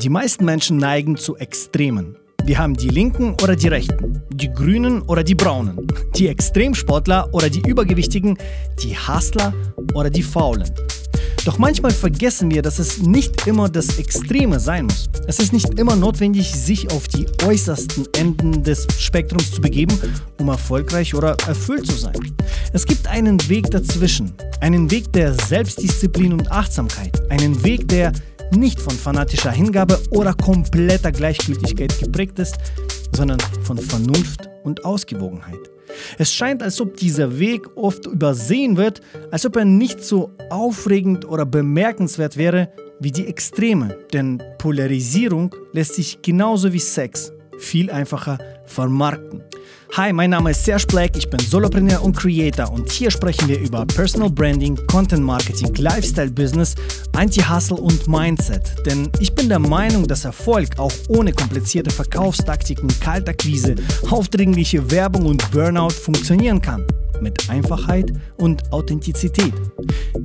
Die meisten Menschen neigen zu Extremen. Wir haben die Linken oder die Rechten, die Grünen oder die Braunen, die Extremsportler oder die Übergewichtigen, die Hustler oder die Faulen. Doch manchmal vergessen wir, dass es nicht immer das Extreme sein muss. Es ist nicht immer notwendig, sich auf die äußersten Enden des Spektrums zu begeben, um erfolgreich oder erfüllt zu sein. Es gibt einen Weg dazwischen, einen Weg der Selbstdisziplin und Achtsamkeit, einen Weg, der nicht von fanatischer Hingabe oder kompletter Gleichgültigkeit geprägt ist, sondern von Vernunft und Ausgewogenheit. Es scheint, als ob dieser Weg oft übersehen wird, als ob er nicht so aufregend oder bemerkenswert wäre wie die Extreme, denn Polarisierung lässt sich genauso wie Sex viel einfacher vermarkten. Hi, mein Name ist Serge Black, ich bin Solopreneur und Creator und hier sprechen wir über Personal Branding, Content Marketing, Lifestyle Business, Anti-Hustle und Mindset. Denn ich bin der Meinung, dass Erfolg auch ohne komplizierte Verkaufstaktiken, Kaltakquise, aufdringliche Werbung und Burnout funktionieren kann. Mit Einfachheit und Authentizität.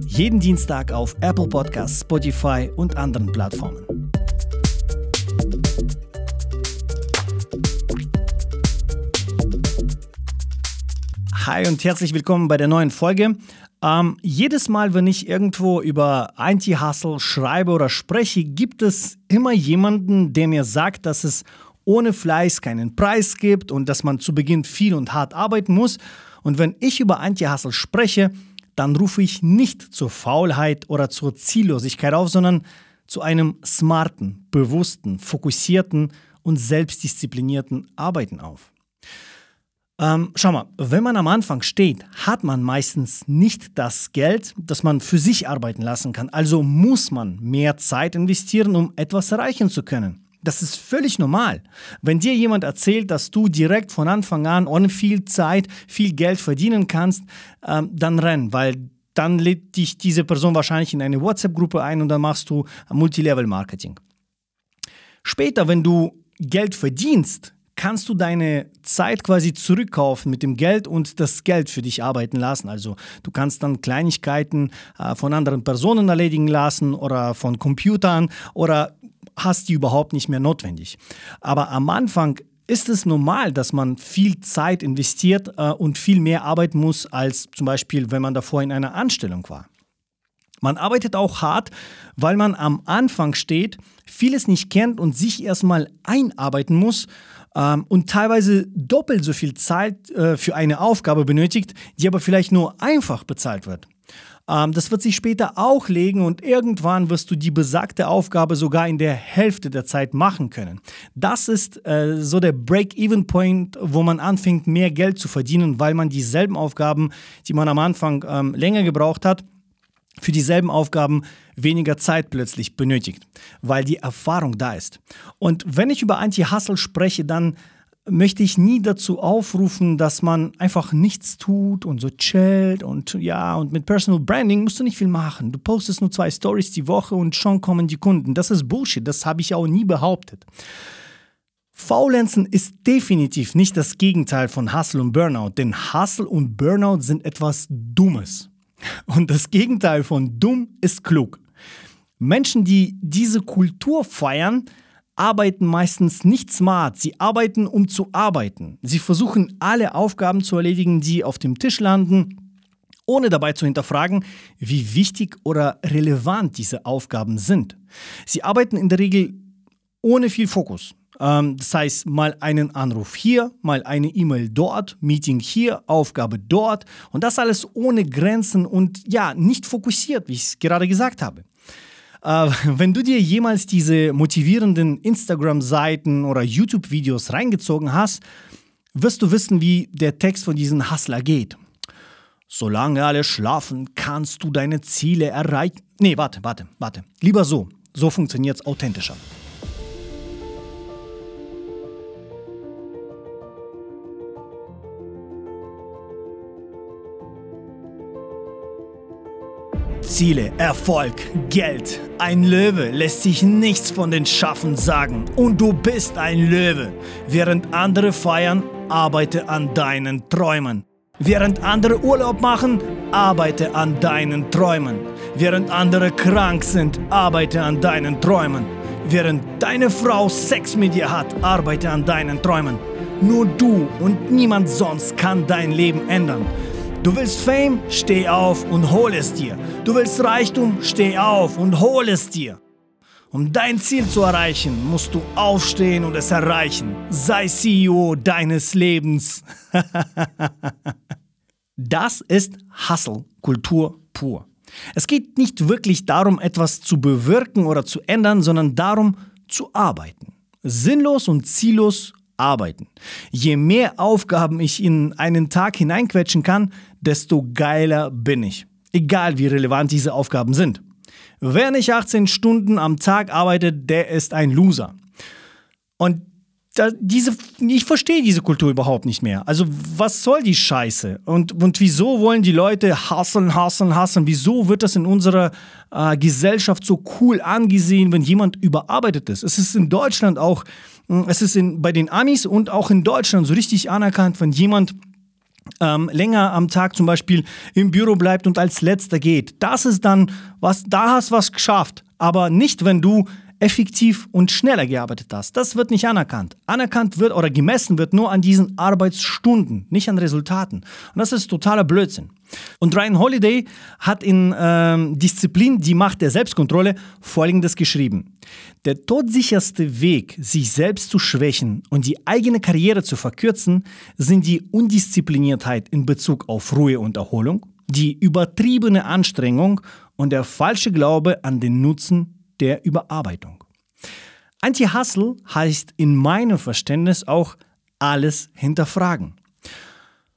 Jeden Dienstag auf Apple Podcasts, Spotify und anderen Plattformen. Hi und herzlich willkommen bei der neuen Folge. Ähm, jedes Mal, wenn ich irgendwo über Anti-Hustle schreibe oder spreche, gibt es immer jemanden, der mir sagt, dass es ohne Fleiß keinen Preis gibt und dass man zu Beginn viel und hart arbeiten muss. Und wenn ich über Anti-Hustle spreche, dann rufe ich nicht zur Faulheit oder zur Ziellosigkeit auf, sondern zu einem smarten, bewussten, fokussierten und selbstdisziplinierten Arbeiten auf. Ähm, schau mal, wenn man am Anfang steht, hat man meistens nicht das Geld, das man für sich arbeiten lassen kann. Also muss man mehr Zeit investieren, um etwas erreichen zu können. Das ist völlig normal. Wenn dir jemand erzählt, dass du direkt von Anfang an ohne viel Zeit viel Geld verdienen kannst, ähm, dann renn, weil dann lädt dich diese Person wahrscheinlich in eine WhatsApp-Gruppe ein und dann machst du Multilevel-Marketing. Später, wenn du Geld verdienst, kannst du deine Zeit quasi zurückkaufen mit dem Geld und das Geld für dich arbeiten lassen. Also du kannst dann Kleinigkeiten äh, von anderen Personen erledigen lassen oder von Computern oder hast die überhaupt nicht mehr notwendig. Aber am Anfang ist es normal, dass man viel Zeit investiert äh, und viel mehr arbeiten muss, als zum Beispiel, wenn man davor in einer Anstellung war. Man arbeitet auch hart, weil man am Anfang steht, vieles nicht kennt und sich erstmal einarbeiten muss ähm, und teilweise doppelt so viel Zeit äh, für eine Aufgabe benötigt, die aber vielleicht nur einfach bezahlt wird. Ähm, das wird sich später auch legen und irgendwann wirst du die besagte Aufgabe sogar in der Hälfte der Zeit machen können. Das ist äh, so der Break-Even-Point, wo man anfängt, mehr Geld zu verdienen, weil man dieselben Aufgaben, die man am Anfang ähm, länger gebraucht hat, für dieselben Aufgaben weniger Zeit plötzlich benötigt, weil die Erfahrung da ist. Und wenn ich über Anti-Hustle spreche, dann möchte ich nie dazu aufrufen, dass man einfach nichts tut und so chillt und ja, und mit Personal Branding musst du nicht viel machen. Du postest nur zwei Stories die Woche und schon kommen die Kunden. Das ist Bullshit, das habe ich auch nie behauptet. Faulenzen ist definitiv nicht das Gegenteil von Hustle und Burnout, denn Hustle und Burnout sind etwas Dummes. Und das Gegenteil von dumm ist klug. Menschen, die diese Kultur feiern, arbeiten meistens nicht smart. Sie arbeiten, um zu arbeiten. Sie versuchen alle Aufgaben zu erledigen, die auf dem Tisch landen, ohne dabei zu hinterfragen, wie wichtig oder relevant diese Aufgaben sind. Sie arbeiten in der Regel ohne viel Fokus. Ähm, das heißt, mal einen Anruf hier, mal eine E-Mail dort, Meeting hier, Aufgabe dort und das alles ohne Grenzen und ja, nicht fokussiert, wie ich es gerade gesagt habe. Äh, wenn du dir jemals diese motivierenden Instagram-Seiten oder YouTube-Videos reingezogen hast, wirst du wissen, wie der Text von diesem Hustler geht. Solange alle schlafen, kannst du deine Ziele erreichen. Nee, warte, warte, warte. Lieber so. So funktioniert es authentischer. Ziele, Erfolg, Geld. Ein Löwe lässt sich nichts von den Schaffen sagen. Und du bist ein Löwe. Während andere feiern, arbeite an deinen Träumen. Während andere Urlaub machen, arbeite an deinen Träumen. Während andere krank sind, arbeite an deinen Träumen. Während deine Frau Sex mit dir hat, arbeite an deinen Träumen. Nur du und niemand sonst kann dein Leben ändern. Du willst Fame? Steh auf und hol es dir. Du willst Reichtum? Steh auf und hol es dir. Um dein Ziel zu erreichen, musst du aufstehen und es erreichen. Sei CEO deines Lebens. das ist Hustle-Kultur pur. Es geht nicht wirklich darum, etwas zu bewirken oder zu ändern, sondern darum, zu arbeiten. Sinnlos und ziellos arbeiten. Je mehr Aufgaben ich in einen Tag hineinquetschen kann, desto geiler bin ich. Egal wie relevant diese Aufgaben sind. Wer nicht 18 Stunden am Tag arbeitet, der ist ein Loser. Und da, diese, ich verstehe diese Kultur überhaupt nicht mehr. Also, was soll die Scheiße? Und, und wieso wollen die Leute hasseln, hasseln, hasseln? Wieso wird das in unserer äh, Gesellschaft so cool angesehen, wenn jemand überarbeitet ist? Es ist in Deutschland auch, hm, es ist in, bei den Amis und auch in Deutschland so richtig anerkannt, wenn jemand ähm, länger am Tag zum Beispiel im Büro bleibt und als letzter geht. Das ist dann was, da hast was geschafft. Aber nicht, wenn du effektiv und schneller gearbeitet hast. Das wird nicht anerkannt. Anerkannt wird oder gemessen wird nur an diesen Arbeitsstunden, nicht an Resultaten. Und das ist totaler Blödsinn. Und Ryan Holiday hat in ähm, Disziplin die Macht der Selbstkontrolle Folgendes geschrieben. Der todsicherste Weg, sich selbst zu schwächen und die eigene Karriere zu verkürzen, sind die Undiszipliniertheit in Bezug auf Ruhe und Erholung, die übertriebene Anstrengung und der falsche Glaube an den Nutzen der Überarbeitung. Anti-Hustle heißt in meinem Verständnis auch alles hinterfragen.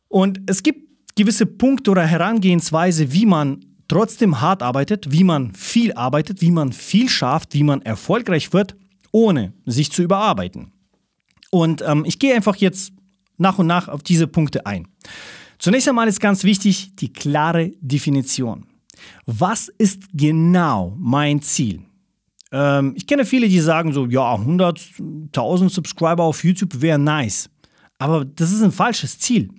Und es gibt gewisse Punkte oder Herangehensweise, wie man trotzdem hart arbeitet, wie man viel arbeitet, wie man viel schafft, wie man erfolgreich wird, ohne sich zu überarbeiten. Und ähm, ich gehe einfach jetzt nach und nach auf diese Punkte ein. Zunächst einmal ist ganz wichtig die klare Definition. Was ist genau mein Ziel? Ähm, ich kenne viele, die sagen so, ja, 100.000 Subscriber auf YouTube wäre nice. Aber das ist ein falsches Ziel.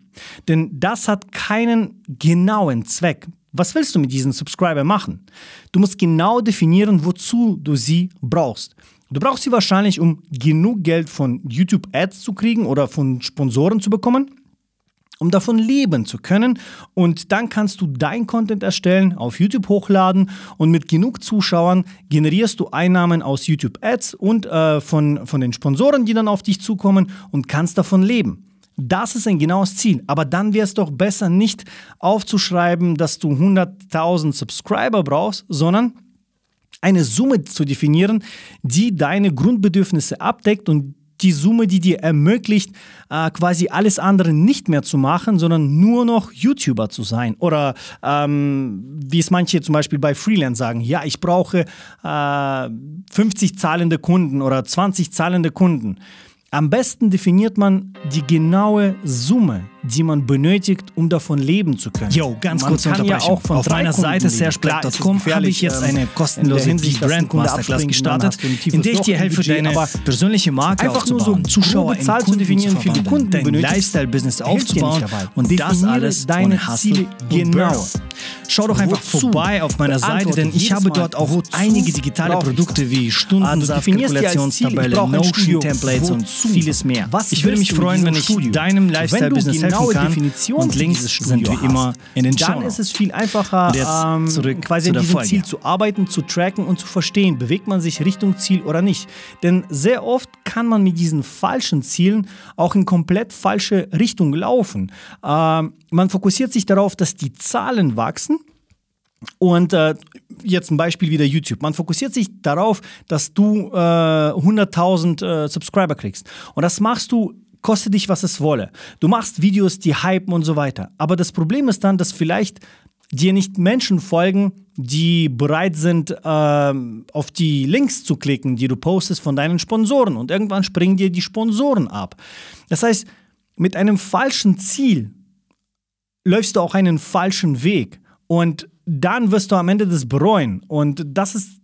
Denn das hat keinen genauen Zweck. Was willst du mit diesen Subscriber machen? Du musst genau definieren, wozu du sie brauchst. Du brauchst sie wahrscheinlich, um genug Geld von YouTube Ads zu kriegen oder von Sponsoren zu bekommen um davon leben zu können. Und dann kannst du dein Content erstellen, auf YouTube hochladen und mit genug Zuschauern generierst du Einnahmen aus YouTube Ads und äh, von, von den Sponsoren, die dann auf dich zukommen und kannst davon leben. Das ist ein genaues Ziel. Aber dann wäre es doch besser, nicht aufzuschreiben, dass du 100.000 Subscriber brauchst, sondern eine Summe zu definieren, die deine Grundbedürfnisse abdeckt und die Summe, die dir ermöglicht, äh, quasi alles andere nicht mehr zu machen, sondern nur noch YouTuber zu sein. Oder ähm, wie es manche zum Beispiel bei Freelance sagen, ja, ich brauche äh, 50 zahlende Kunden oder 20 zahlende Kunden. Am besten definiert man die genaue Summe, die man benötigt, um davon leben zu können. Jo, ganz man kurz kann ja auch von Auf meiner Seite sergeblog.com habe ich jetzt eine kostenlose Brand Masterclass gestartet, in der ich dir helfe, deine persönliche Marke einfach nur so Zuschauer in Kunden zu definieren, wie viele Kunden. Dein Lifestyle-Business aufzubauen und das alles deine Ziele genau. Schau doch einfach vorbei auf meiner Seite, denn ich habe dort auch einige digitale Produkte wie Stundensatz, Kalkulationstabelle, Notion-Templates und vieles mehr. Ich würde mich freuen, wenn ich deinem Lifestyle-Business helfen kann. Definition und Links sind wie immer in den Show Dann ist es viel einfacher, ähm, quasi an diesem Ziel zu arbeiten, zu tracken und zu verstehen, bewegt man sich Richtung Ziel oder nicht. Denn sehr oft kann man mit diesen falschen Zielen auch in komplett falsche Richtung laufen. Ähm, man fokussiert sich darauf, dass die Zahlen wachsen. Und äh, jetzt ein Beispiel wieder YouTube. Man fokussiert sich darauf, dass du äh, 100.000 äh, Subscriber kriegst. Und das machst du koste dich, was es wolle. Du machst Videos, die hypen und so weiter. Aber das Problem ist dann, dass vielleicht dir nicht Menschen folgen, die bereit sind, ähm, auf die Links zu klicken, die du postest von deinen Sponsoren. Und irgendwann springen dir die Sponsoren ab. Das heißt, mit einem falschen Ziel läufst du auch einen falschen Weg. Und dann wirst du am Ende das bereuen. Und das ist,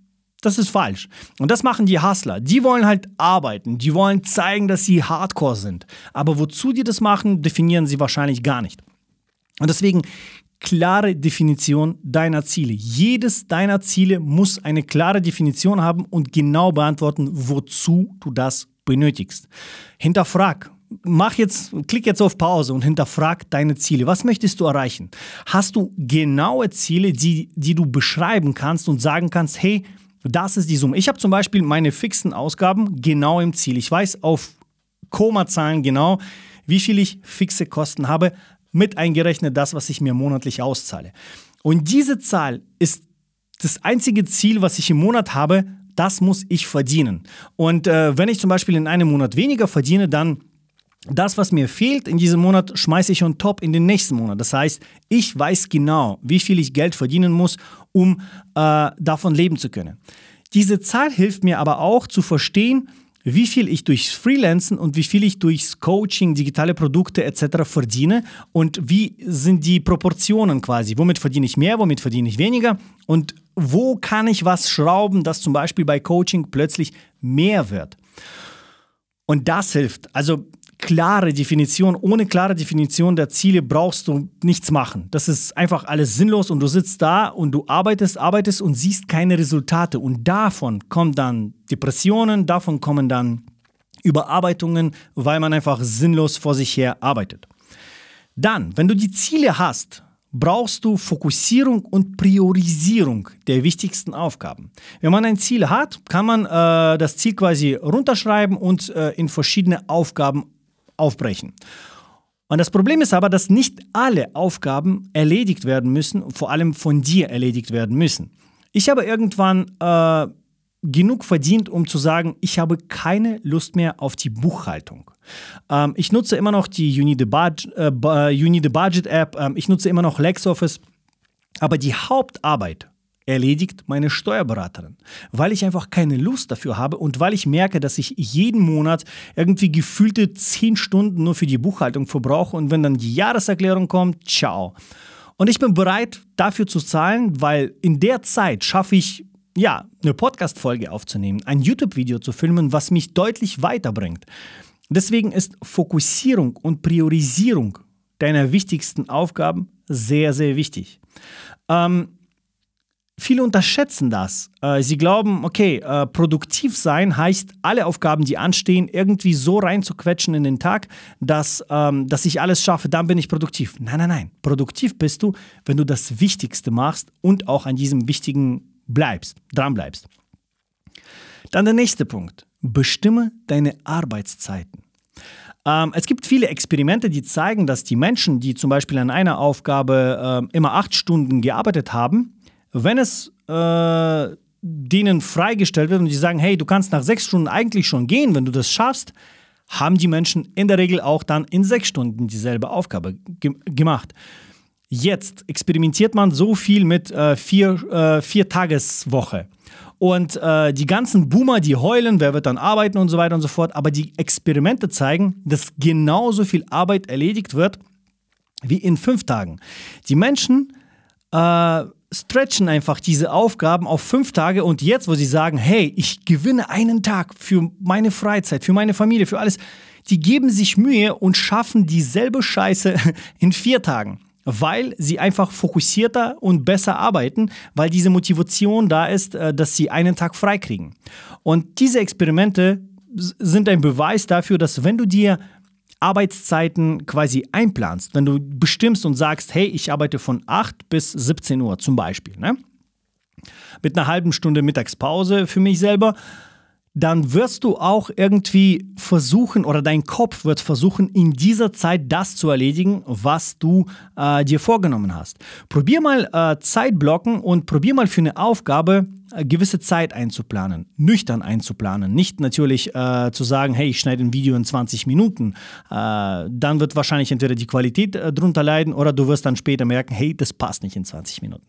das ist falsch. Und das machen die Hustler. Die wollen halt arbeiten. Die wollen zeigen, dass sie hardcore sind. Aber wozu die das machen, definieren sie wahrscheinlich gar nicht. Und deswegen klare Definition deiner Ziele. Jedes deiner Ziele muss eine klare Definition haben und genau beantworten, wozu du das benötigst. Hinterfrag. Mach jetzt, klick jetzt auf Pause und hinterfrag deine Ziele. Was möchtest du erreichen? Hast du genaue Ziele, die, die du beschreiben kannst und sagen kannst, hey, das ist die Summe. Ich habe zum Beispiel meine fixen Ausgaben genau im Ziel. Ich weiß auf Komazahlen genau, wie viel ich fixe Kosten habe mit eingerechnet das, was ich mir monatlich auszahle. Und diese Zahl ist das einzige Ziel, was ich im Monat habe, das muss ich verdienen. Und äh, wenn ich zum Beispiel in einem Monat weniger verdiene, dann das, was mir fehlt in diesem Monat, schmeiße ich on top in den nächsten Monat. Das heißt, ich weiß genau, wie viel ich Geld verdienen muss, um äh, davon leben zu können. Diese Zahl hilft mir aber auch zu verstehen, wie viel ich durchs Freelancen und wie viel ich durchs Coaching, digitale Produkte etc. verdiene und wie sind die Proportionen quasi. Womit verdiene ich mehr, womit verdiene ich weniger und wo kann ich was schrauben, dass zum Beispiel bei Coaching plötzlich mehr wird. Und das hilft. Also klare Definition, ohne klare Definition der Ziele brauchst du nichts machen. Das ist einfach alles sinnlos und du sitzt da und du arbeitest, arbeitest und siehst keine Resultate. Und davon kommen dann Depressionen, davon kommen dann Überarbeitungen, weil man einfach sinnlos vor sich her arbeitet. Dann, wenn du die Ziele hast, brauchst du Fokussierung und Priorisierung der wichtigsten Aufgaben. Wenn man ein Ziel hat, kann man äh, das Ziel quasi runterschreiben und äh, in verschiedene Aufgaben aufbrechen. Und das Problem ist aber, dass nicht alle Aufgaben erledigt werden müssen, vor allem von dir erledigt werden müssen. Ich habe irgendwann äh, genug verdient, um zu sagen, ich habe keine Lust mehr auf die Buchhaltung. Ähm, ich nutze immer noch die You Need a Budget, App, ähm, ich nutze immer noch LexOffice, aber die Hauptarbeit erledigt meine Steuerberaterin, weil ich einfach keine Lust dafür habe und weil ich merke, dass ich jeden Monat irgendwie gefühlte 10 Stunden nur für die Buchhaltung verbrauche und wenn dann die Jahreserklärung kommt, ciao. Und ich bin bereit dafür zu zahlen, weil in der Zeit schaffe ich ja, eine Podcast-Folge aufzunehmen, ein YouTube-Video zu filmen, was mich deutlich weiterbringt. Deswegen ist Fokussierung und Priorisierung deiner wichtigsten Aufgaben sehr, sehr wichtig. Ähm, Viele unterschätzen das. Äh, sie glauben, okay, äh, produktiv sein heißt, alle Aufgaben, die anstehen, irgendwie so reinzuquetschen in den Tag, dass, ähm, dass ich alles schaffe, dann bin ich produktiv. Nein, nein, nein. Produktiv bist du, wenn du das Wichtigste machst und auch an diesem Wichtigen bleibst, dran bleibst. Dann der nächste Punkt. Bestimme deine Arbeitszeiten. Ähm, es gibt viele Experimente, die zeigen, dass die Menschen, die zum Beispiel an einer Aufgabe äh, immer acht Stunden gearbeitet haben, wenn es äh, denen freigestellt wird und die sagen, hey, du kannst nach sechs Stunden eigentlich schon gehen, wenn du das schaffst, haben die Menschen in der Regel auch dann in sechs Stunden dieselbe Aufgabe ge gemacht. Jetzt experimentiert man so viel mit äh, vier, äh, vier Tageswoche. Und äh, die ganzen Boomer, die heulen, wer wird dann arbeiten und so weiter und so fort. Aber die Experimente zeigen, dass genauso viel Arbeit erledigt wird wie in fünf Tagen. Die Menschen äh, stretchen einfach diese Aufgaben auf fünf Tage und jetzt, wo sie sagen, hey, ich gewinne einen Tag für meine Freizeit, für meine Familie, für alles, die geben sich Mühe und schaffen dieselbe Scheiße in vier Tagen, weil sie einfach fokussierter und besser arbeiten, weil diese Motivation da ist, äh, dass sie einen Tag frei kriegen. Und diese Experimente sind ein Beweis dafür, dass wenn du dir Arbeitszeiten quasi einplanst, wenn du bestimmst und sagst, hey, ich arbeite von 8 bis 17 Uhr zum Beispiel, ne? mit einer halben Stunde Mittagspause für mich selber, dann wirst du auch irgendwie versuchen oder dein Kopf wird versuchen, in dieser Zeit das zu erledigen, was du äh, dir vorgenommen hast. Probier mal äh, Zeit und probier mal für eine Aufgabe gewisse Zeit einzuplanen, nüchtern einzuplanen. Nicht natürlich äh, zu sagen, hey, ich schneide ein Video in 20 Minuten. Äh, dann wird wahrscheinlich entweder die Qualität äh, drunter leiden oder du wirst dann später merken, hey, das passt nicht in 20 Minuten.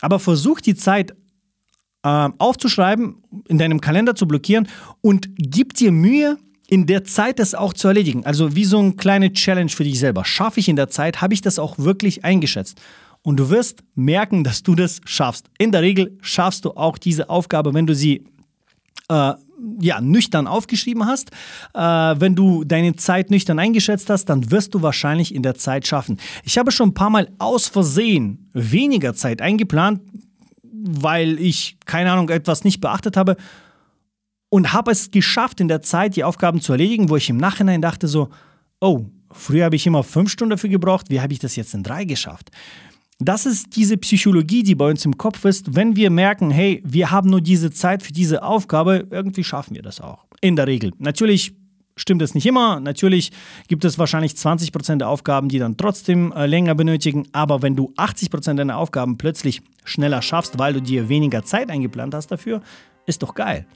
Aber versuch die Zeit äh, aufzuschreiben, in deinem Kalender zu blockieren und gib dir Mühe, in der Zeit das auch zu erledigen. Also wie so eine kleine Challenge für dich selber. Schaffe ich in der Zeit? Habe ich das auch wirklich eingeschätzt? Und du wirst merken, dass du das schaffst. In der Regel schaffst du auch diese Aufgabe, wenn du sie äh, ja, nüchtern aufgeschrieben hast. Äh, wenn du deine Zeit nüchtern eingeschätzt hast, dann wirst du wahrscheinlich in der Zeit schaffen. Ich habe schon ein paar Mal aus Versehen weniger Zeit eingeplant, weil ich, keine Ahnung, etwas nicht beachtet habe und habe es geschafft, in der Zeit die Aufgaben zu erledigen, wo ich im Nachhinein dachte so, oh, früher habe ich immer fünf Stunden dafür gebraucht, wie habe ich das jetzt in drei geschafft? Das ist diese Psychologie, die bei uns im Kopf ist. Wenn wir merken, hey, wir haben nur diese Zeit für diese Aufgabe, irgendwie schaffen wir das auch. In der Regel. Natürlich stimmt es nicht immer. Natürlich gibt es wahrscheinlich 20% der Aufgaben, die dann trotzdem äh, länger benötigen. Aber wenn du 80% deiner Aufgaben plötzlich schneller schaffst, weil du dir weniger Zeit eingeplant hast dafür, ist doch geil.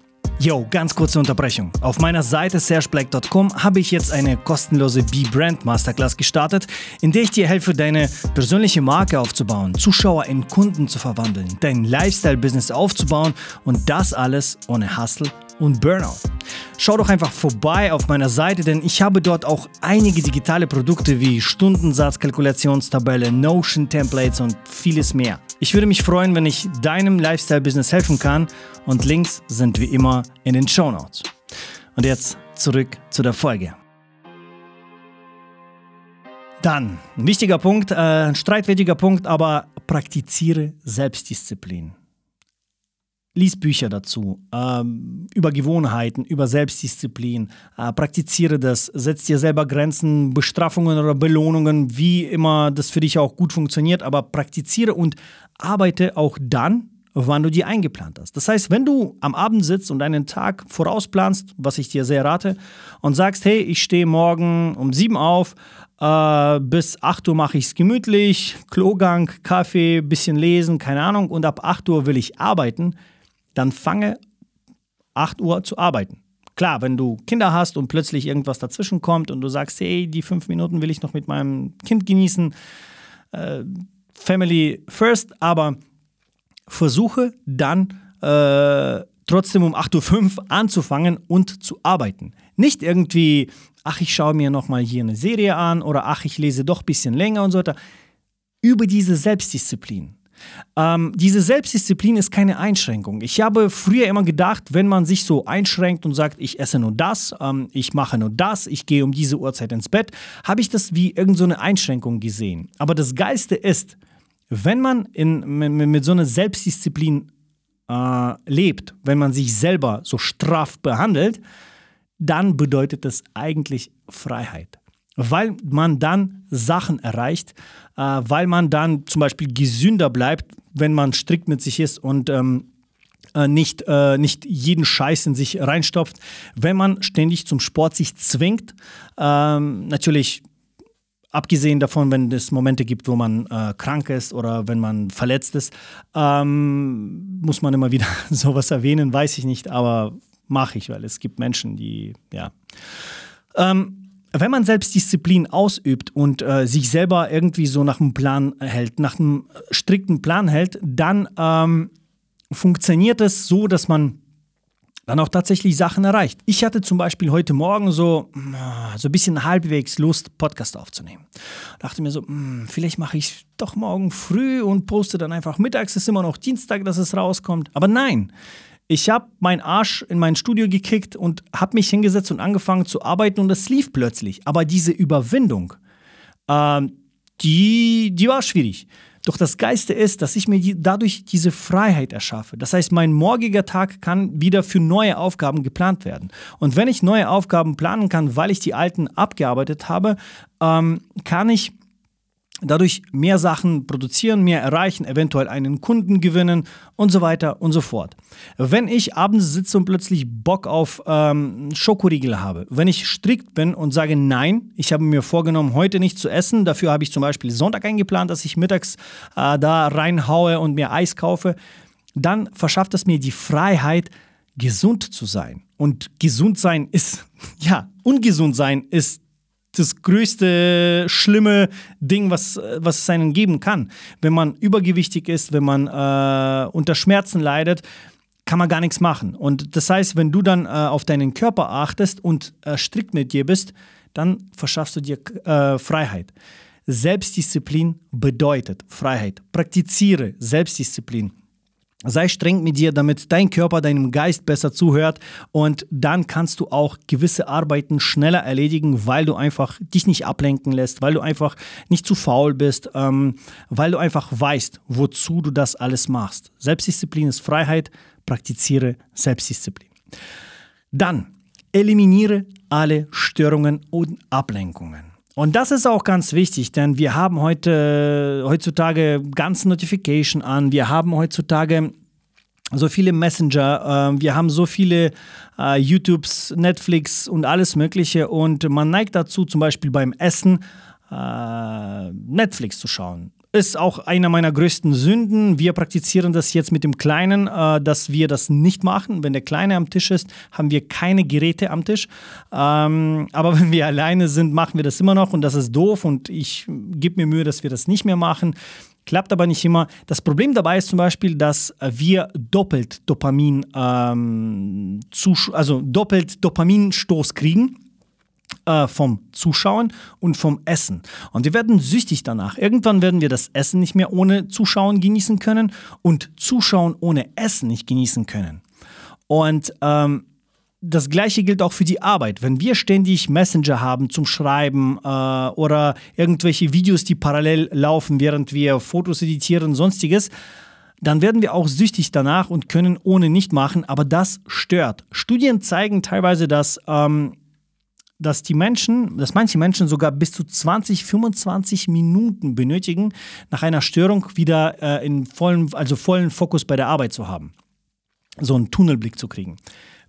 Yo, ganz kurze Unterbrechung. Auf meiner Seite sergeblack.com habe ich jetzt eine kostenlose B-Brand Masterclass gestartet, in der ich dir helfe, deine persönliche Marke aufzubauen, Zuschauer in Kunden zu verwandeln, dein Lifestyle-Business aufzubauen und das alles ohne Hustle und Burnout. Schau doch einfach vorbei auf meiner Seite, denn ich habe dort auch einige digitale Produkte wie Stundensatz, Kalkulationstabelle, Notion Templates und vieles mehr. Ich würde mich freuen, wenn ich deinem Lifestyle-Business helfen kann und Links sind wie immer in den Show Notes. Und jetzt zurück zu der Folge. Dann, ein wichtiger Punkt, äh, ein streitwürdiger Punkt, aber praktiziere Selbstdisziplin. Lies Bücher dazu, ähm, über Gewohnheiten, über Selbstdisziplin. Äh, praktiziere das, setz dir selber Grenzen, Bestrafungen oder Belohnungen, wie immer das für dich auch gut funktioniert, aber praktiziere und arbeite auch dann, wann du dir eingeplant hast. Das heißt, wenn du am Abend sitzt und einen Tag vorausplanst, was ich dir sehr rate, und sagst, hey, ich stehe morgen um sieben auf, äh, bis 8 Uhr mache ich es gemütlich, Klogang, Kaffee, bisschen lesen, keine Ahnung, und ab 8 Uhr will ich arbeiten, dann fange 8 Uhr zu arbeiten. Klar, wenn du Kinder hast und plötzlich irgendwas dazwischen kommt und du sagst, hey, die fünf Minuten will ich noch mit meinem Kind genießen, äh, Family first, aber versuche dann äh, trotzdem um 8.05 Uhr anzufangen und zu arbeiten. Nicht irgendwie, ach, ich schaue mir nochmal hier eine Serie an oder ach, ich lese doch ein bisschen länger und so weiter. Über diese Selbstdisziplin. Ähm, diese Selbstdisziplin ist keine Einschränkung. Ich habe früher immer gedacht, wenn man sich so einschränkt und sagt, ich esse nur das, ähm, ich mache nur das, ich gehe um diese Uhrzeit ins Bett, habe ich das wie irgendeine so Einschränkung gesehen. Aber das Geiste ist, wenn man in, mit, mit so einer Selbstdisziplin äh, lebt, wenn man sich selber so straff behandelt, dann bedeutet das eigentlich Freiheit weil man dann Sachen erreicht, äh, weil man dann zum Beispiel gesünder bleibt, wenn man strikt mit sich ist und ähm, äh, nicht, äh, nicht jeden Scheiß in sich reinstopft, wenn man ständig zum Sport sich zwingt. Ähm, natürlich abgesehen davon, wenn es Momente gibt, wo man äh, krank ist oder wenn man verletzt ist, ähm, muss man immer wieder sowas erwähnen, weiß ich nicht, aber mache ich, weil es gibt Menschen, die, ja. Ähm, wenn man Selbstdisziplin ausübt und äh, sich selber irgendwie so nach einem Plan hält, nach einem strikten Plan hält, dann ähm, funktioniert es so, dass man dann auch tatsächlich Sachen erreicht. Ich hatte zum Beispiel heute Morgen so, so ein bisschen halbwegs Lust, Podcast aufzunehmen. Dachte mir so, hm, vielleicht mache ich es doch morgen früh und poste dann einfach mittags. Es ist immer noch Dienstag, dass es rauskommt. Aber nein, ich habe meinen Arsch in mein Studio gekickt und habe mich hingesetzt und angefangen zu arbeiten und es lief plötzlich. Aber diese Überwindung, äh, die, die war schwierig. Doch das Geiste ist, dass ich mir die, dadurch diese Freiheit erschaffe. Das heißt, mein morgiger Tag kann wieder für neue Aufgaben geplant werden. Und wenn ich neue Aufgaben planen kann, weil ich die alten abgearbeitet habe, ähm, kann ich dadurch mehr Sachen produzieren, mehr erreichen, eventuell einen Kunden gewinnen und so weiter und so fort. Wenn ich abends sitze und plötzlich Bock auf ähm, Schokoriegel habe, wenn ich strikt bin und sage nein, ich habe mir vorgenommen, heute nicht zu essen, dafür habe ich zum Beispiel Sonntag eingeplant, dass ich mittags äh, da reinhaue und mir Eis kaufe, dann verschafft es mir die Freiheit, gesund zu sein. Und gesund sein ist, ja, ungesund sein ist das größte schlimme Ding, was, was es einen geben kann. Wenn man übergewichtig ist, wenn man äh, unter Schmerzen leidet, kann man gar nichts machen. Und das heißt, wenn du dann äh, auf deinen Körper achtest und äh, strikt mit dir bist, dann verschaffst du dir äh, Freiheit. Selbstdisziplin bedeutet Freiheit. Praktiziere Selbstdisziplin. Sei streng mit dir, damit dein Körper deinem Geist besser zuhört und dann kannst du auch gewisse Arbeiten schneller erledigen, weil du einfach dich nicht ablenken lässt, weil du einfach nicht zu faul bist, ähm, weil du einfach weißt, wozu du das alles machst. Selbstdisziplin ist Freiheit, praktiziere Selbstdisziplin. Dann eliminiere alle Störungen und Ablenkungen. Und das ist auch ganz wichtig, denn wir haben heute, heutzutage ganz Notification an. Wir haben heutzutage so viele Messenger, äh, wir haben so viele äh, YouTubes, Netflix und alles Mögliche. Und man neigt dazu, zum Beispiel beim Essen äh, Netflix zu schauen ist auch einer meiner größten Sünden. Wir praktizieren das jetzt mit dem Kleinen, äh, dass wir das nicht machen. Wenn der Kleine am Tisch ist, haben wir keine Geräte am Tisch. Ähm, aber wenn wir alleine sind, machen wir das immer noch und das ist doof und ich gebe mir Mühe, dass wir das nicht mehr machen. Klappt aber nicht immer. Das Problem dabei ist zum Beispiel, dass wir doppelt Dopamin, ähm, also doppelt Dopaminstoß kriegen äh, vom Zuschauen und vom Essen. Und wir werden süchtig danach. Irgendwann werden wir das Essen nicht mehr ohne Zuschauen genießen können und Zuschauen ohne Essen nicht genießen können. Und ähm, das gleiche gilt auch für die Arbeit. Wenn wir ständig Messenger haben zum Schreiben äh, oder irgendwelche Videos, die parallel laufen, während wir Fotos editieren, sonstiges, dann werden wir auch süchtig danach und können ohne nicht machen, aber das stört. Studien zeigen teilweise, dass ähm, dass die Menschen, dass manche Menschen sogar bis zu 20, 25 Minuten benötigen, nach einer Störung wieder äh, in vollen, also vollen Fokus bei der Arbeit zu haben. So einen Tunnelblick zu kriegen.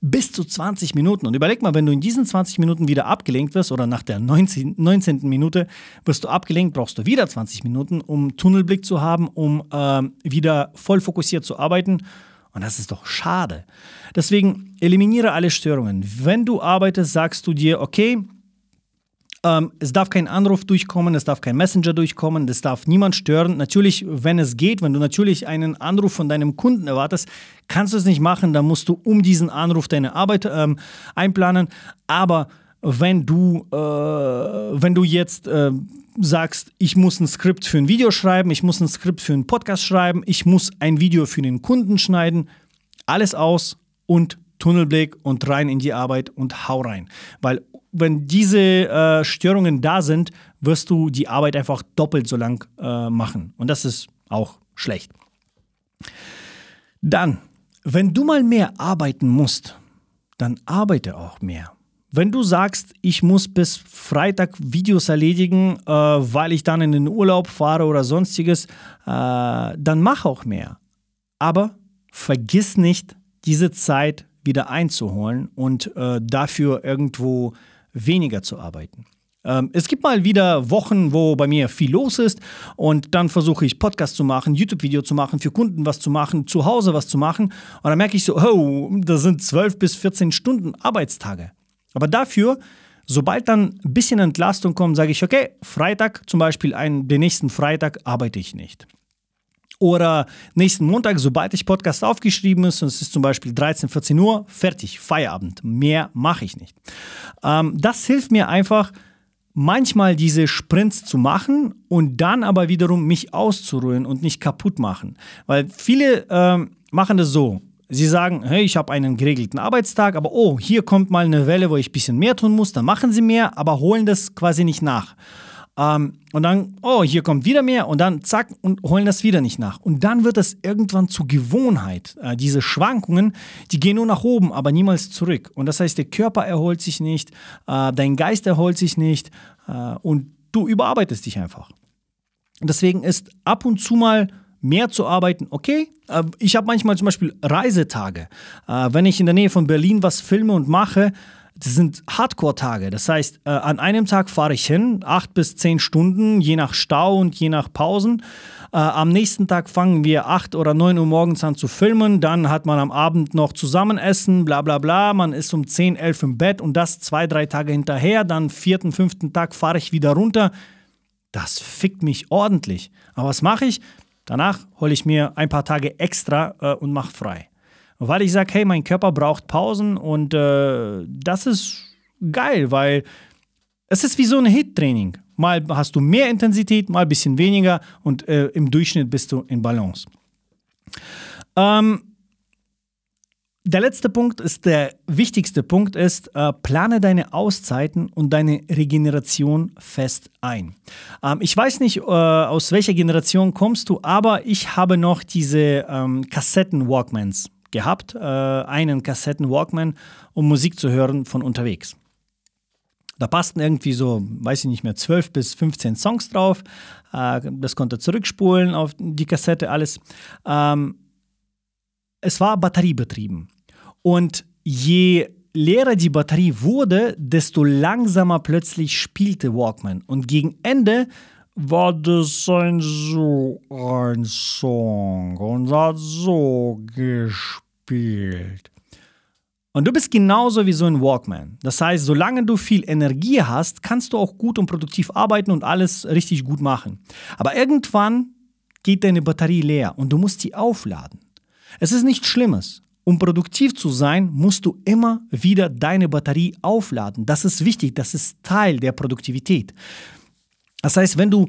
Bis zu 20 Minuten. Und überleg mal, wenn du in diesen 20 Minuten wieder abgelenkt wirst oder nach der 19, 19. Minute wirst du abgelenkt, brauchst du wieder 20 Minuten, um Tunnelblick zu haben, um äh, wieder voll fokussiert zu arbeiten. Und das ist doch schade. Deswegen eliminiere alle Störungen. Wenn du arbeitest, sagst du dir, okay, ähm, es darf kein Anruf durchkommen, es darf kein Messenger durchkommen, es darf niemand stören. Natürlich, wenn es geht, wenn du natürlich einen Anruf von deinem Kunden erwartest, kannst du es nicht machen, dann musst du um diesen Anruf deine Arbeit ähm, einplanen. Aber wenn du, äh, wenn du jetzt äh, sagst, ich muss ein Skript für ein Video schreiben, ich muss ein Skript für einen Podcast schreiben, ich muss ein Video für den Kunden schneiden, alles aus und Tunnelblick und rein in die Arbeit und hau rein. Weil wenn diese äh, Störungen da sind, wirst du die Arbeit einfach doppelt so lang äh, machen. Und das ist auch schlecht. Dann, wenn du mal mehr arbeiten musst, dann arbeite auch mehr. Wenn du sagst, ich muss bis Freitag Videos erledigen, äh, weil ich dann in den Urlaub fahre oder sonstiges, äh, dann mach auch mehr. Aber vergiss nicht, diese Zeit wieder einzuholen und äh, dafür irgendwo weniger zu arbeiten. Ähm, es gibt mal wieder Wochen, wo bei mir viel los ist und dann versuche ich Podcast zu machen, YouTube-Video zu machen, für Kunden was zu machen, zu Hause was zu machen und dann merke ich so, oh, das sind 12 bis 14 Stunden Arbeitstage. Aber dafür, sobald dann ein bisschen Entlastung kommt, sage ich, okay, Freitag zum Beispiel, einen, den nächsten Freitag arbeite ich nicht. Oder nächsten Montag, sobald ich Podcast aufgeschrieben ist, und es ist zum Beispiel 13, 14 Uhr, fertig, Feierabend. Mehr mache ich nicht. Ähm, das hilft mir einfach, manchmal diese Sprints zu machen und dann aber wiederum mich auszuruhen und nicht kaputt machen. Weil viele ähm, machen das so. Sie sagen, hey, ich habe einen geregelten Arbeitstag, aber oh, hier kommt mal eine Welle, wo ich ein bisschen mehr tun muss, dann machen sie mehr, aber holen das quasi nicht nach. Ähm, und dann, oh, hier kommt wieder mehr und dann zack und holen das wieder nicht nach. Und dann wird das irgendwann zur Gewohnheit. Äh, diese Schwankungen, die gehen nur nach oben, aber niemals zurück. Und das heißt, der Körper erholt sich nicht, äh, dein Geist erholt sich nicht äh, und du überarbeitest dich einfach. Deswegen ist ab und zu mal mehr zu arbeiten, okay. Äh, ich habe manchmal zum Beispiel Reisetage. Äh, wenn ich in der Nähe von Berlin was filme und mache, das sind Hardcore-Tage. Das heißt, äh, an einem Tag fahre ich hin, acht bis zehn Stunden, je nach Stau und je nach Pausen. am nächsten Tag fangen wir acht oder neun Uhr morgens an zu filmen. Dann hat man am Abend noch Zusammenessen, bla bla bla. Man ist um zehn, elf im Bett und das zwei, drei Tage hinterher. Dann vierten, fünften Tag fahre ich wieder runter. Das fickt mich ordentlich. Aber was mache ich? Danach hole ich mir ein paar Tage extra äh, und mache frei. Weil ich sage, hey, mein Körper braucht Pausen und äh, das ist geil, weil es ist wie so ein Hit-Training. Mal hast du mehr Intensität, mal ein bisschen weniger und äh, im Durchschnitt bist du in Balance. Ähm, der letzte Punkt ist der wichtigste Punkt ist, äh, plane deine Auszeiten und deine Regeneration fest ein. Ähm, ich weiß nicht, äh, aus welcher Generation kommst du, aber ich habe noch diese ähm, Kassetten-Walkmans gehabt, äh, einen Kassetten-Walkman, um Musik zu hören von unterwegs. Da passten irgendwie so, weiß ich nicht mehr, 12 bis 15 Songs drauf. Äh, das konnte zurückspulen auf die Kassette, alles. Ähm, es war batteriebetrieben. Und je leerer die Batterie wurde, desto langsamer plötzlich spielte Walkman. Und gegen Ende war das ein so ein Song und hat so gespielt. Und du bist genauso wie so ein Walkman. Das heißt, solange du viel Energie hast, kannst du auch gut und produktiv arbeiten und alles richtig gut machen. Aber irgendwann geht deine Batterie leer und du musst die aufladen. Es ist nichts Schlimmes. Um produktiv zu sein, musst du immer wieder deine Batterie aufladen. Das ist wichtig, das ist Teil der Produktivität. Das heißt, wenn du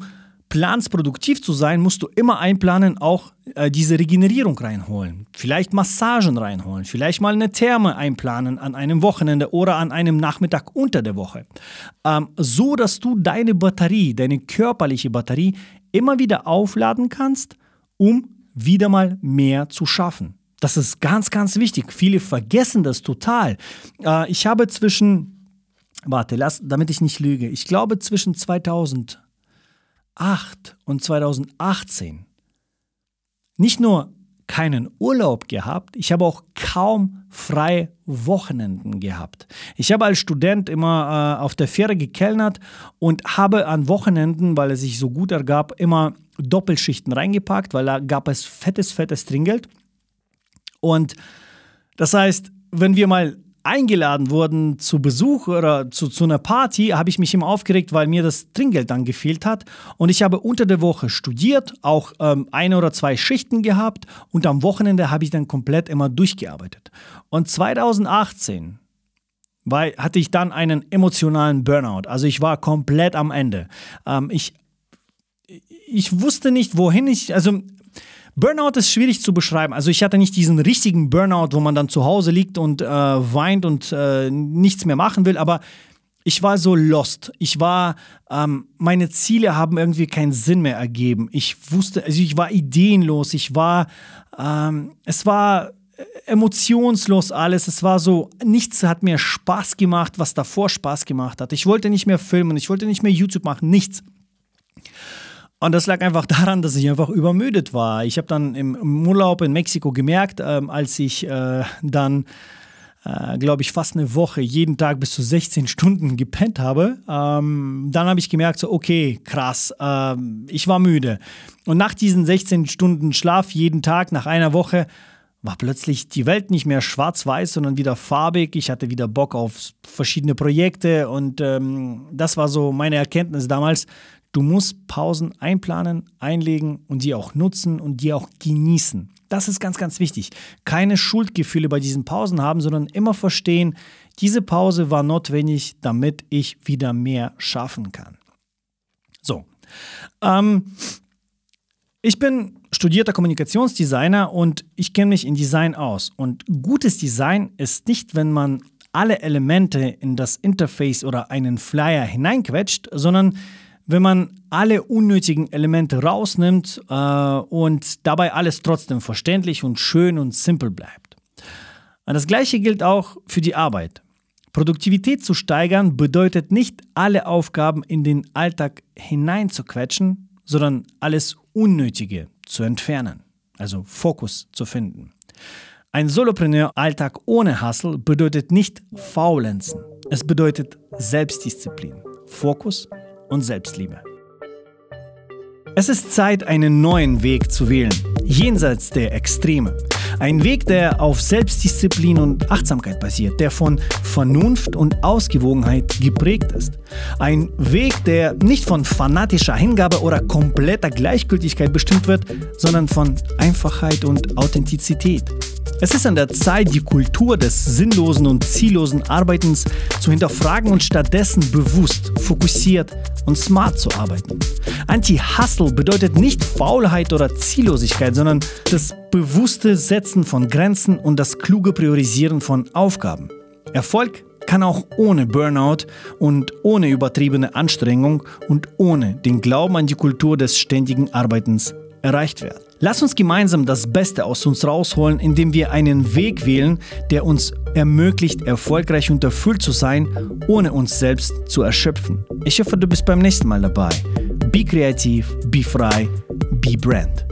planst, produktiv zu sein, musst du immer einplanen, auch äh, diese Regenerierung reinholen. Vielleicht Massagen reinholen, vielleicht mal eine Therme einplanen an einem Wochenende oder an einem Nachmittag unter der Woche. Ähm, so, dass du deine Batterie, deine körperliche Batterie immer wieder aufladen kannst, um wieder mal mehr zu schaffen. Das ist ganz, ganz wichtig. Viele vergessen das total. Äh, ich habe zwischen, warte, lass, damit ich nicht lüge, ich glaube zwischen 2008 und 2018 nicht nur keinen Urlaub gehabt, ich habe auch kaum freie Wochenenden gehabt. Ich habe als Student immer äh, auf der Fähre gekellnert und habe an Wochenenden, weil es sich so gut ergab, immer Doppelschichten reingepackt, weil da gab es fettes, fettes Trinkgeld. Und das heißt, wenn wir mal eingeladen wurden zu Besuch oder zu, zu einer Party, habe ich mich immer aufgeregt, weil mir das Trinkgeld dann gefehlt hat. Und ich habe unter der Woche studiert, auch ähm, eine oder zwei Schichten gehabt und am Wochenende habe ich dann komplett immer durchgearbeitet. Und 2018 weil, hatte ich dann einen emotionalen Burnout. Also ich war komplett am Ende. Ähm, ich, ich wusste nicht, wohin ich, also Burnout ist schwierig zu beschreiben. Also ich hatte nicht diesen richtigen Burnout, wo man dann zu Hause liegt und äh, weint und äh, nichts mehr machen will, aber ich war so lost. Ich war, ähm, meine Ziele haben irgendwie keinen Sinn mehr ergeben. Ich wusste, also ich war ideenlos. Ich war, ähm, es war emotionslos alles. Es war so, nichts hat mir Spaß gemacht, was davor Spaß gemacht hat. Ich wollte nicht mehr filmen, ich wollte nicht mehr YouTube machen, nichts. Und das lag einfach daran, dass ich einfach übermüdet war. Ich habe dann im, Urlaub in Mexiko gemerkt, ähm, als ich äh, dann, äh, glaube ich, fast eine Woche jeden Tag bis zu 16 Stunden gepennt habe, ähm, dann habe ich gemerkt, so, okay, krass, äh, ich war müde. Und nach diesen 16 Stunden Schlaf jeden Tag, nach einer Woche, war plötzlich die Welt nicht mehr schwarz-weiß, sondern wieder farbig. Ich hatte wieder Bock auf verschiedene Projekte und ähm, das war so meine Erkenntnis damals. Du musst Pausen einplanen, einlegen und die auch nutzen und die auch genießen. Das ist ganz, ganz wichtig. Keine Schuldgefühle bei diesen Pausen haben, sondern immer verstehen, diese Pause war notwendig, damit ich wieder mehr schaffen kann. So. Ähm, ich bin studierter Kommunikationsdesigner und ich kenne mich in Design aus. Und gutes Design ist nicht, wenn man alle Elemente in das Interface oder einen Flyer hineinquetscht, sondern wenn man alle unnötigen Elemente rausnimmt äh, und dabei alles trotzdem verständlich und schön und simpel bleibt. Das gleiche gilt auch für die Arbeit. Produktivität zu steigern bedeutet nicht, alle Aufgaben in den Alltag hineinzuquetschen, sondern alles Unnötige zu entfernen, also Fokus zu finden. Ein Solopreneur-Alltag ohne Hustle bedeutet nicht faulenzen. Es bedeutet Selbstdisziplin, Fokus und Selbstliebe. Es ist Zeit, einen neuen Weg zu wählen, jenseits der Extreme. Ein Weg, der auf Selbstdisziplin und Achtsamkeit basiert, der von Vernunft und Ausgewogenheit geprägt ist. Ein Weg, der nicht von fanatischer Hingabe oder kompletter Gleichgültigkeit bestimmt wird, sondern von Einfachheit und Authentizität. Es ist an der Zeit, die Kultur des sinnlosen und ziellosen Arbeitens zu hinterfragen und stattdessen bewusst, fokussiert und smart zu arbeiten. Anti-Hustle bedeutet nicht Faulheit oder Ziellosigkeit, sondern das bewusste Setzen von Grenzen und das kluge Priorisieren von Aufgaben. Erfolg kann auch ohne Burnout und ohne übertriebene Anstrengung und ohne den Glauben an die Kultur des ständigen Arbeitens erreicht werden. Lass uns gemeinsam das Beste aus uns rausholen, indem wir einen Weg wählen, der uns ermöglicht, erfolgreich und erfüllt zu sein, ohne uns selbst zu erschöpfen. Ich hoffe, du bist beim nächsten Mal dabei. Be kreativ, be frei, be brand.